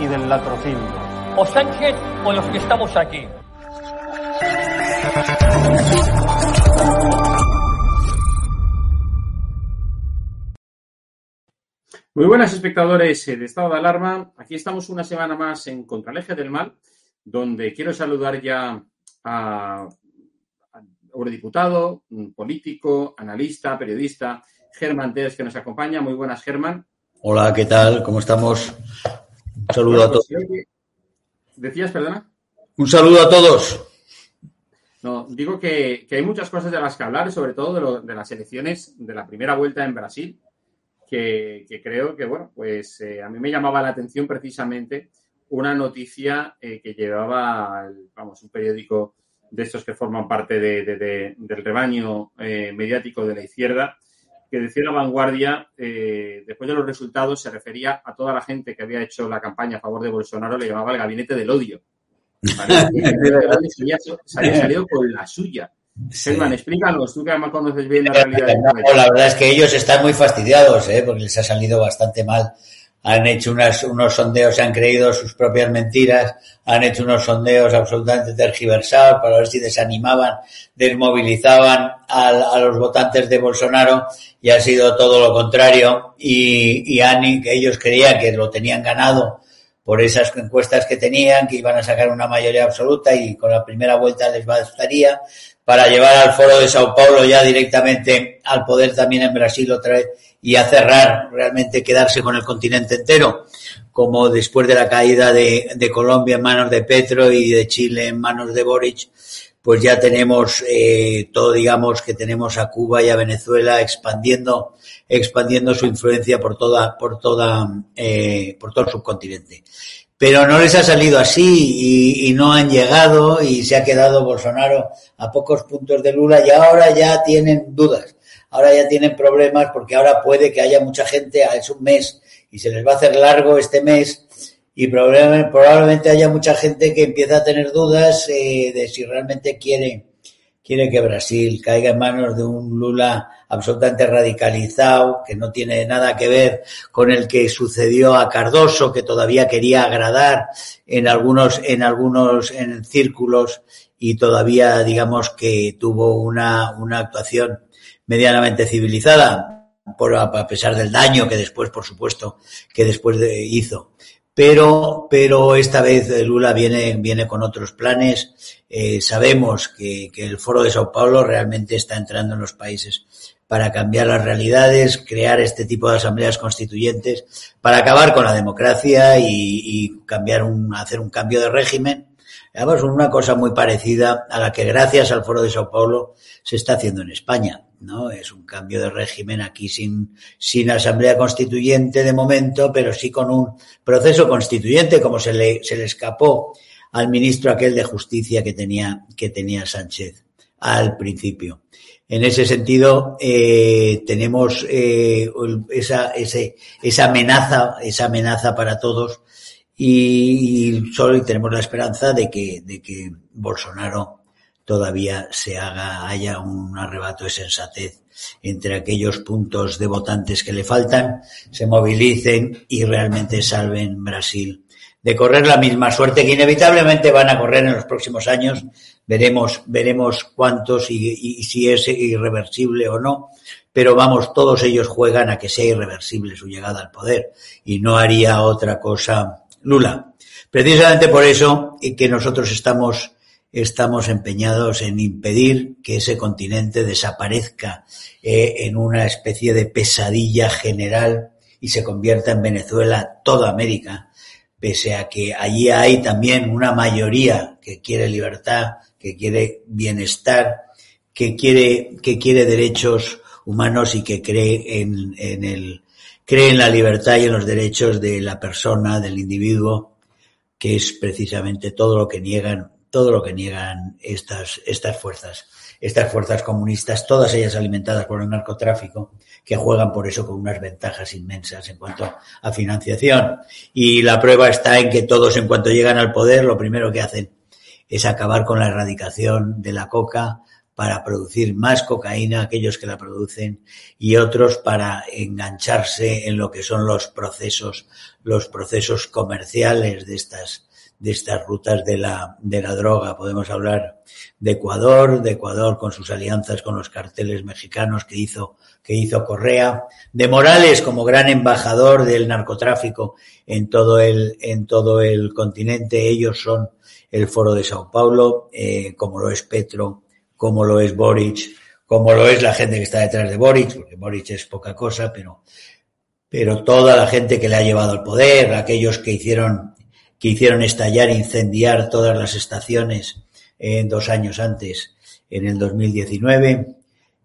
y del latrocinio. o Sánchez o los que estamos aquí. Muy buenas espectadores eh, de Estado de Alarma. Aquí estamos una semana más en Contra el Eje del Mal, donde quiero saludar ya a, a eurodiputado, un político, analista, periodista, Germán Tez, que nos acompaña. Muy buenas, Germán. Hola, ¿qué tal? ¿Cómo estamos? Un saludo a todos. ¿Decías, perdona? Un saludo a todos. No, digo que, que hay muchas cosas de las que hablar, sobre todo de, lo- de las elecciones de la primera vuelta en Brasil, que, que creo que, bueno, pues eh, a mí me llamaba la atención precisamente una noticia eh, que llevaba, el- vamos, un periódico de estos que forman parte de- de- de- del rebaño eh, mediático de la izquierda, que decía la vanguardia, eh, después de los resultados, se refería a toda la gente que había hecho la campaña a favor de Bolsonaro, le llamaba el gabinete del odio. ¿vale? El gabinete del odio se había, salido con la suya. Sí. Germán, explícanos, tú que además conoces bien la realidad del No, la verdad es que ellos están muy fastidiados, ¿eh? porque les ha salido bastante mal. Han hecho unas, unos sondeos, se han creído sus propias mentiras, han hecho unos sondeos absolutamente tergiversados para ver si desanimaban, desmovilizaban al- a, los votantes de Bolsonaro y ha sido todo lo contrario. Y, y han- ellos creían que lo tenían ganado por esas encuestas que tenían, que iban a sacar una mayoría absoluta y con la primera vuelta les bastaría para llevar al foro de Sao Paulo ya directamente al poder también en Brasil otra vez y a cerrar, realmente quedarse con el continente entero, como después de la caída de, de Colombia en manos de Petro y de Chile en manos de Boric, pues ya tenemos eh, todo, digamos, que tenemos a Cuba y a Venezuela expandiendo, expandiendo su influencia por toda, por toda, eh, por todo el subcontinente. Pero no les ha salido así y, y no han llegado y se ha quedado Bolsonaro a pocos puntos de Lula y ahora ya tienen dudas. Ahora ya tienen problemas porque ahora puede que haya mucha gente, es un mes y se les va a hacer largo este mes y probablemente, haya mucha gente que empieza a tener dudas eh, de si realmente quiere, quiere que Brasil caiga en manos de un Lula absolutamente radicalizado, que no tiene nada que ver con el que sucedió a Cardoso, que todavía quería agradar en algunos, en algunos en círculos y todavía digamos que tuvo una, una actuación medianamente civilizada, por, a pesar del daño que después, por supuesto, que después de, hizo. Pero, pero esta vez Lula viene, viene con otros planes. Eh, sabemos que, que el Foro de Sao Paulo realmente está entrando en los países para cambiar las realidades, crear este tipo de asambleas constituyentes, para acabar con la democracia y, y cambiar un, hacer un cambio de régimen Además, una cosa muy parecida a la que gracias al Foro de Sao Paulo se está haciendo en España, ¿no? Es un cambio de régimen aquí sin, sin asamblea constituyente de momento, pero sí con un proceso constituyente como se le, se le escapó al ministro aquel de justicia que tenía, que tenía Sánchez al principio. En ese sentido, eh, tenemos eh, esa, ese, esa amenaza, esa amenaza para todos y, solo tenemos la esperanza de que, de que Bolsonaro todavía se haga, haya un arrebato de sensatez entre aquellos puntos de votantes que le faltan, se movilicen y realmente salven Brasil de correr la misma suerte que inevitablemente van a correr en los próximos años. Veremos, veremos cuántos y, si es irreversible o no, pero vamos, todos ellos juegan a que sea irreversible su llegada al poder y no haría otra cosa Lula. Precisamente por eso que nosotros estamos, estamos empeñados en impedir que ese continente desaparezca eh, en una especie de pesadilla general y se convierta en Venezuela toda América, pese a que allí hay también una mayoría que quiere libertad, que quiere bienestar, que quiere, que quiere derechos humanos y que cree en, en el, cree en la libertad y en los derechos de la persona, del individuo, que es precisamente todo lo que niegan, todo lo que niegan estas, estas fuerzas, estas fuerzas comunistas, todas ellas alimentadas por el narcotráfico, que juegan por eso con unas ventajas inmensas en cuanto a financiación. Y la prueba está en que todos, en cuanto llegan al poder, lo primero que hacen es acabar con la erradicación de la coca, para producir más cocaína, aquellos que la producen, y otros para engancharse en lo que son los procesos, los procesos comerciales de estas, de estas rutas de la, de la droga. Podemos hablar de Ecuador, de Ecuador con sus alianzas con los carteles mexicanos que hizo, que hizo Correa, de Morales como gran embajador del narcotráfico en todo el, en todo el continente. Ellos son el Foro de Sao Paulo, eh, como lo es Petro como lo es Boric, como lo es la gente que está detrás de Boric, porque Boric es poca cosa, pero, pero toda la gente que le ha llevado al poder, aquellos que hicieron, que hicieron estallar, incendiar todas las estaciones en dos años antes, en el 2019,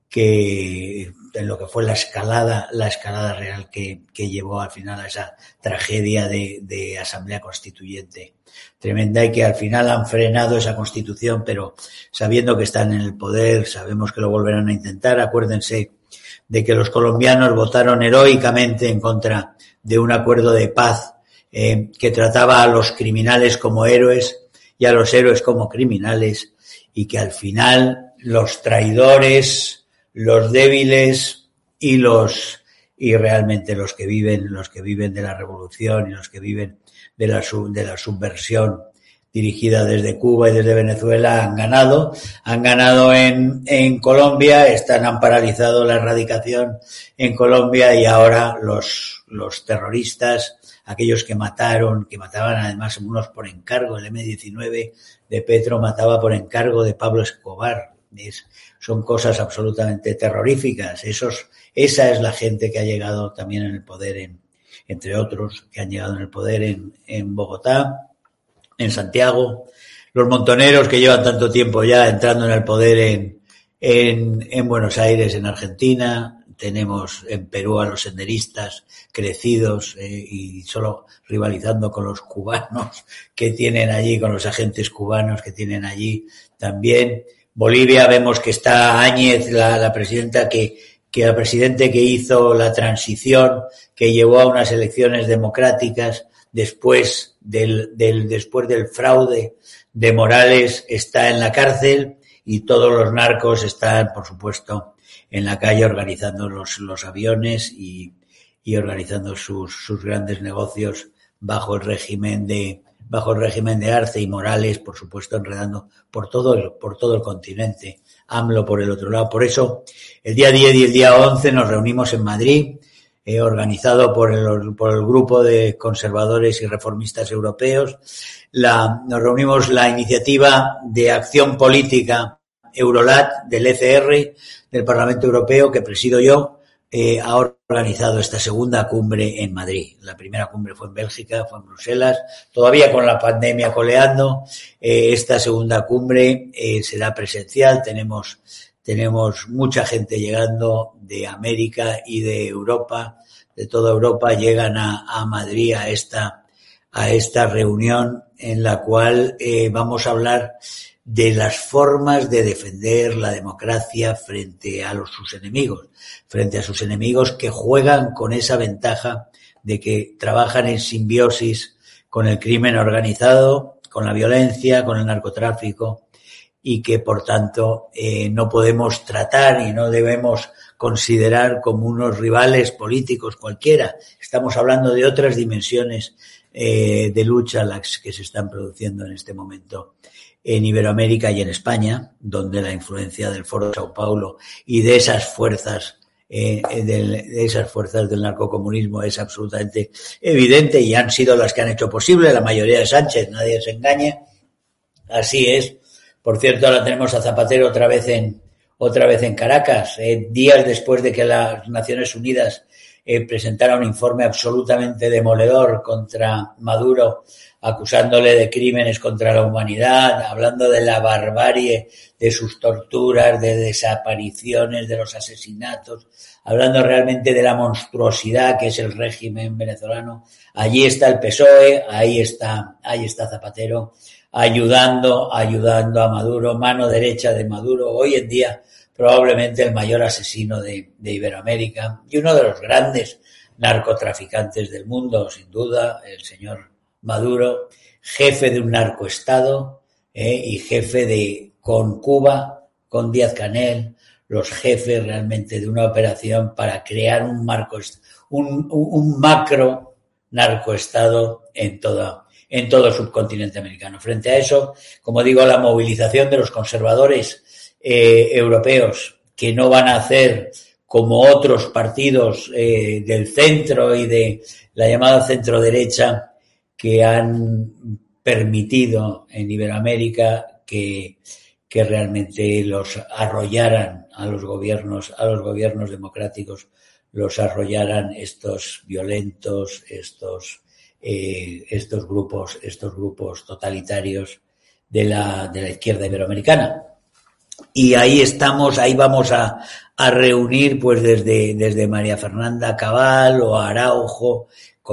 que en lo que fue la escalada, la escalada real que, que llevó al final a esa tragedia de, de, asamblea constituyente tremenda y que al final han frenado esa constitución, pero sabiendo que están en el poder, sabemos que lo volverán a intentar. Acuérdense de que los colombianos votaron heroicamente en contra de un acuerdo de paz eh, que trataba a los criminales como héroes y a los héroes como criminales y que al final los traidores, los débiles y los y realmente los que viven, los que viven de la revolución y los que viven de la, de la subversión dirigida desde Cuba y desde Venezuela han ganado, han ganado en, en Colombia, están, han paralizado la erradicación en Colombia y ahora los, los terroristas, aquellos que mataron, que mataban además unos por encargo, el M-19 de Petro mataba por encargo de Pablo Escobar, es, son cosas absolutamente terroríficas. Esos, esa es la gente que ha llegado también en el poder, en, entre otros, que han llegado en el poder en, en Bogotá, en Santiago, los montoneros que llevan tanto tiempo ya entrando en el poder en, en, en Buenos Aires, en Argentina, tenemos en Perú a los senderistas crecidos eh, y solo rivalizando con los cubanos que tienen allí, con los agentes cubanos que tienen allí también. Bolivia vemos que está Áñez, la, la presidenta que, que el presidente que hizo la transición, que llevó a unas elecciones democráticas después del, del, después del fraude de Morales, está en la cárcel y todos los narcos están, por supuesto, en la calle organizando los, los aviones y, y organizando sus, sus grandes negocios bajo el régimen de, bajo el régimen de Arce y Morales, por supuesto, enredando por todo el, por todo el continente. AMLO por el otro lado. Por eso, el día 10 y el día 11 nos reunimos en Madrid, eh, organizado por el, por el grupo de conservadores y reformistas europeos. Nos reunimos la iniciativa de acción política Eurolat del ECR, del Parlamento Europeo, que presido yo, eh, ha organizado esta segunda cumbre en Madrid. La primera cumbre fue en Bélgica, fue en Bruselas, todavía con la pandemia coleando. Eh, esta segunda cumbre será presencial. Tenemos, tenemos mucha gente llegando de América y de Europa, de toda Europa, llegan a, Madrid a esta, a esta reunión en la cual vamos a hablar de las formas de defender la democracia frente a los, sus enemigos, frente a sus enemigos que juegan con esa ventaja de que trabajan en simbiosis con el crimen organizado, con la violencia, con el narcotráfico y que por tanto eh, no podemos tratar y no debemos considerar como unos rivales políticos cualquiera. Estamos hablando de otras dimensiones eh, de lucha las que se están produciendo en este momento en Iberoamérica y en España, donde la influencia del Foro de Sao Paulo y de esas fuerzas eh, de esas fuerzas del narcocomunismo es absolutamente evidente y han sido las que han hecho posible la mayoría de Sánchez, nadie se engañe. Así es. Por cierto, ahora tenemos a Zapatero otra vez en otra vez en Caracas, eh, días después de que las Naciones Unidas eh, presentara un informe absolutamente demoledor contra Maduro acusándole de crímenes contra la humanidad, hablando de la barbarie de sus torturas, de desapariciones, de los asesinatos, hablando realmente de la monstruosidad que es el régimen venezolano. Allí está el PSOE, ahí está, ahí está Zapatero, ayudando, ayudando a Maduro, mano derecha de Maduro, hoy en día probablemente el mayor asesino de, de Iberoamérica y uno de los grandes narcotraficantes del mundo, sin duda, el señor Maduro, jefe de un narcoestado eh, y jefe de, con Cuba, con Díaz Canel, los jefes realmente de una operación para crear un marco, un, un macro narcoestado en todo, en todo el subcontinente americano. Frente a eso, como digo, la movilización de los conservadores eh, europeos que no van a hacer como otros partidos eh, del centro y de la llamada centro derecha que han permitido en Iberoamérica que, que realmente los arrollaran a los gobiernos, a los gobiernos democráticos, los arrollaran estos violentos, estos, eh, estos grupos, estos grupos totalitarios de la, de la izquierda iberoamericana. Y ahí estamos, ahí vamos a, a reunir pues desde, desde María Fernanda Cabal o Araujo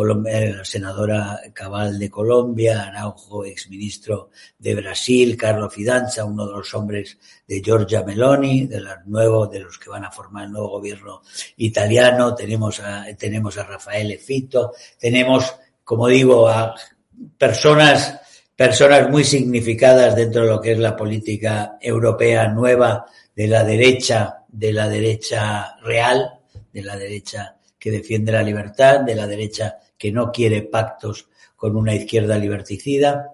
la senadora Cabal de Colombia, Araujo, exministro de Brasil, Carlos Fidanza, uno de los hombres de Giorgia Meloni, de los de los que van a formar el nuevo gobierno italiano, tenemos a, tenemos a Rafael Fito, tenemos, como digo, a personas, personas muy significadas dentro de lo que es la política europea nueva de la derecha, de la derecha real, de la derecha que defiende la libertad, de la derecha que no quiere pactos con una izquierda liberticida,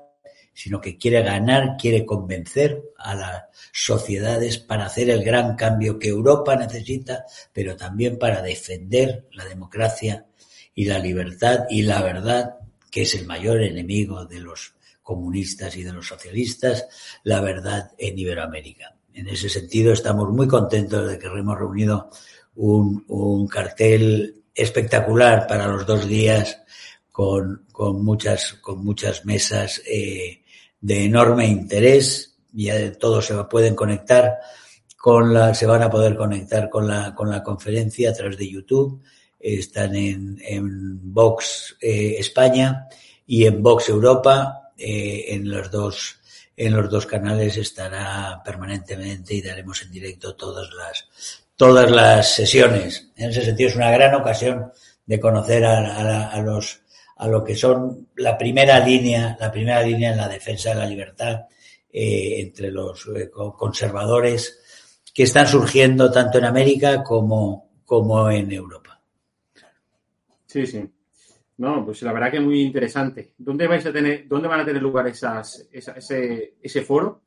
sino que quiere ganar, quiere convencer a las sociedades para hacer el gran cambio que Europa necesita, pero también para defender la democracia y la libertad y la verdad, que es el mayor enemigo de los comunistas y de los socialistas, la verdad en Iberoamérica. En ese sentido, estamos muy contentos de que hemos reunido un, un cartel espectacular para los dos días con, con muchas, con muchas mesas eh, de enorme interés. Ya todos se pueden conectar con la, se van a poder conectar con la, con la conferencia a través de YouTube. Están en, en Vox eh, España y en Vox Europa. Eh, en los dos, en los dos canales estará permanentemente y daremos en directo todas las, todas las sesiones. En ese sentido es una gran ocasión de conocer a, a, los a lo que son la primera línea, la primera línea en la defensa de la libertad eh, entre los eh, conservadores que están surgiendo tanto en América como, como en Europa. Sí, sí. No, pues la verdad que es muy interesante. ¿Dónde vais a tener, dónde van a tener lugar esas, esa, ese, ese foro?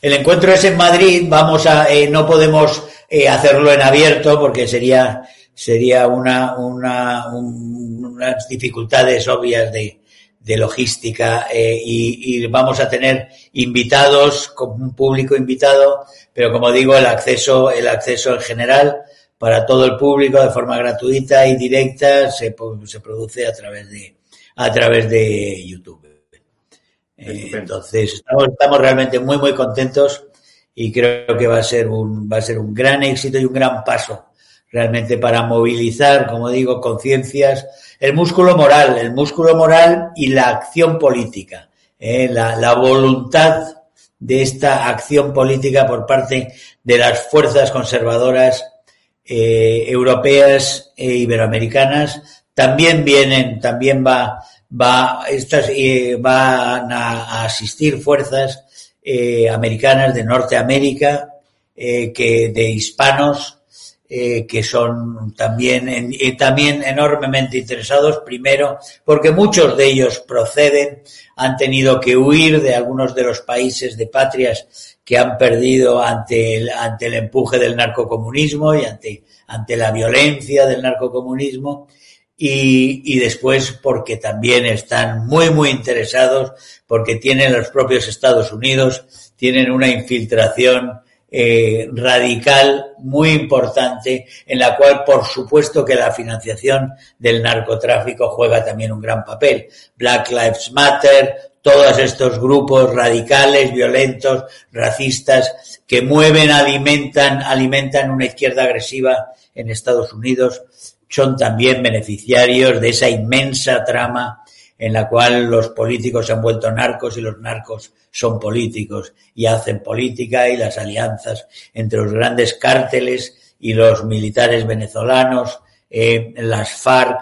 El encuentro es en Madrid, vamos a, eh, no podemos eh, hacerlo en abierto porque sería, sería una, una, un, unas dificultades obvias de, de logística eh, y, y, vamos a tener invitados, con un público invitado, pero como digo, el acceso, el acceso en general para todo el público de forma gratuita y directa, se, se produce a través de, a través de YouTube. Eh, entonces, estamos, estamos realmente muy, muy contentos y creo que va a ser un, va a ser un gran éxito y un gran paso realmente para movilizar, como digo, conciencias, el músculo moral, el músculo moral y la acción política, eh, la, la, voluntad de esta acción política por parte de las fuerzas conservadoras eh, europeas e iberoamericanas. También vienen, también va, va, estas, eh, van a, asistir fuerzas eh, americanas de Norteamérica, eh, que de hispanos, eh, que son también, también enormemente interesados, primero, porque muchos de ellos proceden, han tenido que huir de algunos de los países de patrias que han perdido ante el, ante el empuje del narcocomunismo y ante, ante la violencia del narcocomunismo. Y, y, después porque también están muy, muy interesados, porque tienen los propios Estados Unidos, tienen una infiltración eh, radical muy importante en la cual por supuesto que la financiación del narcotráfico juega también un gran papel. Black Lives Matter, todos estos grupos radicales, violentos, racistas que mueven, alimentan, alimentan una izquierda agresiva en Estados Unidos, son también beneficiarios de esa inmensa trama en la cual los políticos se han vuelto narcos y los narcos son políticos y hacen política y las alianzas entre los grandes cárteles y los militares venezolanos, eh, las FARC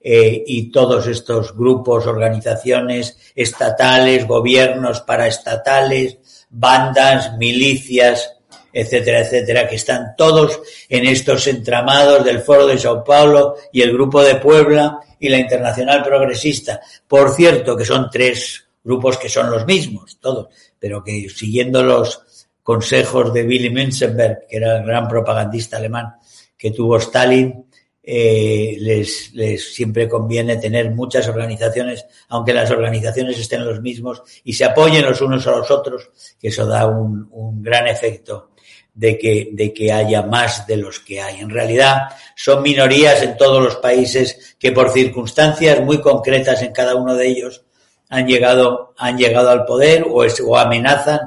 eh, y todos estos grupos, organizaciones estatales, gobiernos paraestatales, bandas, milicias, etcétera, etcétera, que están todos en estos entramados del Foro de Sao Paulo y el Grupo de Puebla y la Internacional Progresista. Por cierto, que son tres grupos que son los mismos, todos, pero que siguiendo los consejos de Willy Münzenberg, que era el gran propagandista alemán que tuvo Stalin, eh, les, les, siempre conviene tener muchas organizaciones, aunque las organizaciones estén los mismos y se apoyen los unos a los otros, que eso da un, un gran efecto de que, de que haya más de los que hay. En realidad son minorías en todos los países que por circunstancias muy concretas en cada uno de ellos han llegado, han llegado al poder o, o amenazan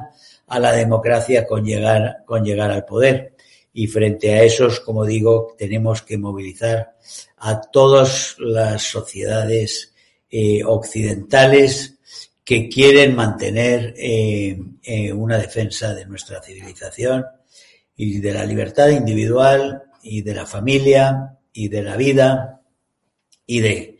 a la democracia con llegar, con llegar al poder. Y frente a esos, como digo, tenemos que movilizar a todas las sociedades eh, occidentales que quieren mantener eh, eh, una defensa de nuestra civilización y de la libertad individual y de la familia y de la vida y de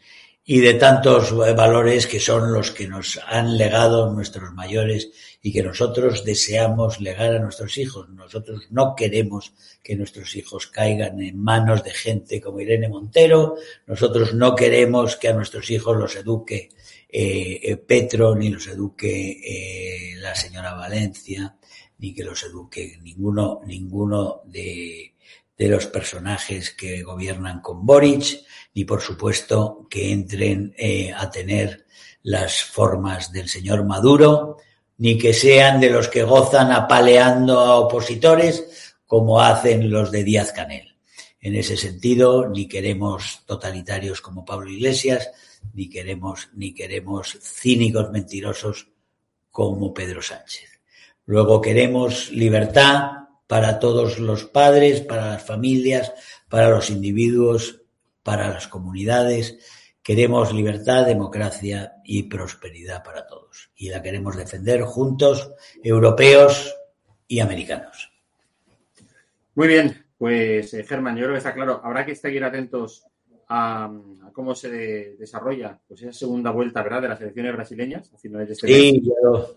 y de tantos valores que son los que nos han legado nuestros mayores y que nosotros deseamos legar a nuestros hijos. Nosotros no queremos que nuestros hijos caigan en manos de gente como Irene Montero, nosotros no queremos que a nuestros hijos los eduque eh, eh Petro, ni los eduque eh, la señora Valencia, ni que los eduque ninguno, ninguno de, de los personajes que gobiernan con Boric ni por supuesto que entren eh, a tener las formas del señor Maduro, ni que sean de los que gozan apaleando a opositores como hacen los de Díaz Canel. En ese sentido, ni queremos totalitarios como Pablo Iglesias, ni queremos, ni queremos cínicos mentirosos como Pedro Sánchez. Luego queremos libertad para todos los padres, para las familias, para los individuos para las comunidades. Queremos libertad, democracia y prosperidad para todos. Y la queremos defender juntos, europeos y americanos. Muy bien, pues eh, Germán, yo creo que está claro. Habrá que seguir atentos a, a cómo se de, desarrolla pues esa segunda vuelta ¿verdad? de las elecciones brasileñas a finales de este Sí, lo,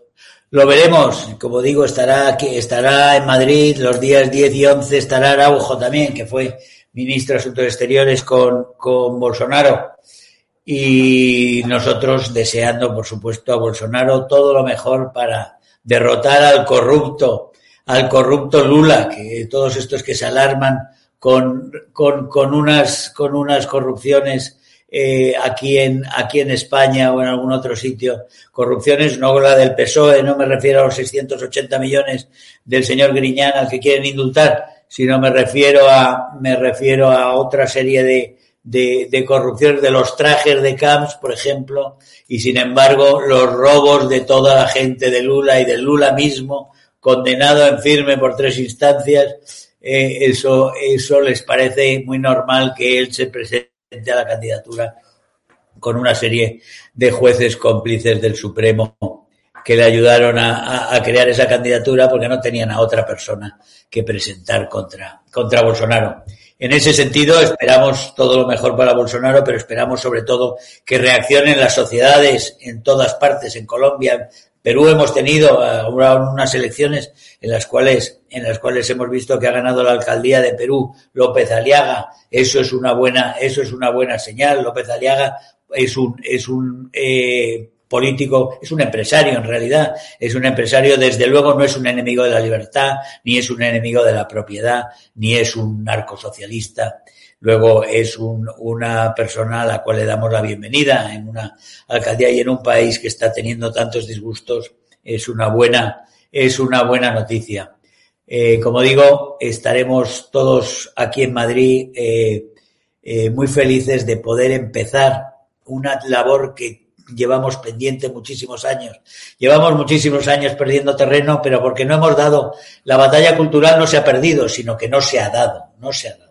lo, veremos. Como digo, estará, aquí, estará en Madrid los días 10 y 11, estará Araujo también, que fue ministro de Asuntos Exteriores con, con Bolsonaro y nosotros deseando, por supuesto, a Bolsonaro todo lo mejor para derrotar al corrupto, al corrupto Lula, que todos estos que se alarman con, con, con unas, con unas corrupciones eh, aquí, en, aquí en España o en algún otro sitio, corrupciones, no la del PSOE, no me refiero a los 680 millones del señor Griñán al que quieren indultar, sino me refiero a, me refiero a otra serie de, de, de corrupciones de los trajes de Camps, por ejemplo, y sin embargo los robos de toda la gente de Lula y de Lula mismo, condenado en firme por tres instancias, eh, eso, eso les parece muy normal que él se presente a la candidatura con una serie de jueces cómplices del Supremo que le ayudaron a, a, crear esa candidatura porque no tenían a otra persona que presentar contra, contra Bolsonaro. En ese sentido, esperamos todo lo mejor para Bolsonaro, pero esperamos sobre todo que reaccionen las sociedades en todas partes, en Colombia, Perú hemos tenido unas elecciones en las cuales en las cuales hemos visto que ha ganado la alcaldía de Perú López Aliaga. Eso es una buena eso es una buena señal. López Aliaga es un es un eh, político, es un empresario en realidad, es un empresario, desde luego no es un enemigo de la libertad, ni es un enemigo de la propiedad, ni es un narcosocialista. Luego es un, una persona a la cual le damos la bienvenida en una alcaldía y en un país que está teniendo tantos disgustos. Es una buena, es una buena noticia. Eh, como digo, estaremos todos aquí en Madrid eh, eh, muy felices de poder empezar una labor que llevamos pendiente muchísimos años. Llevamos muchísimos años perdiendo terreno, pero porque no hemos dado, la batalla cultural no se ha perdido, sino que no se ha dado, no se ha dado.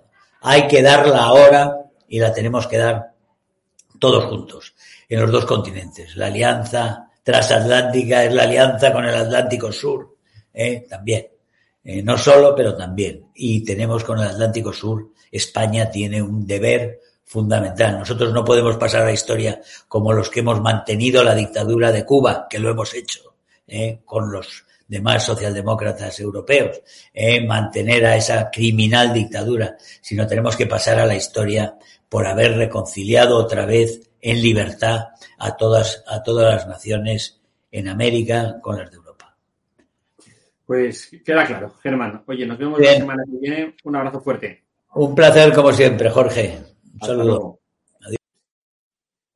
Hay que darla ahora y la tenemos que dar todos juntos, en los dos continentes. La alianza transatlántica es la alianza con el Atlántico Sur, ¿eh? también. Eh, no solo, pero también. Y tenemos con el Atlántico Sur, España tiene un deber fundamental. Nosotros no podemos pasar a la historia como los que hemos mantenido la dictadura de Cuba, que lo hemos hecho, ¿eh? con los demás socialdemócratas europeos, ¿eh? mantener a esa criminal dictadura, sino tenemos que pasar a la historia por haber reconciliado otra vez en libertad a todas, a todas las naciones en América con las de Europa. Pues queda claro, Germán. Oye, nos vemos Bien. la semana que viene. Un abrazo fuerte. Un placer como siempre, Jorge. Un saludo.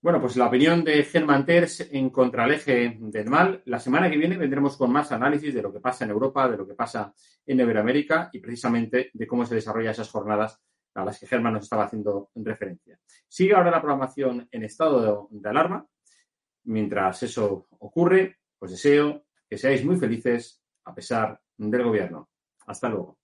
Bueno, pues la opinión de Germán Terz en contra el eje del mal. La semana que viene vendremos con más análisis de lo que pasa en Europa, de lo que pasa en Iberoamérica y precisamente de cómo se desarrollan esas jornadas a las que Germán nos estaba haciendo referencia. Sigue ahora la programación en estado de, alarma. Mientras eso ocurre, pues deseo que seáis muy felices a pesar del gobierno. Hasta luego.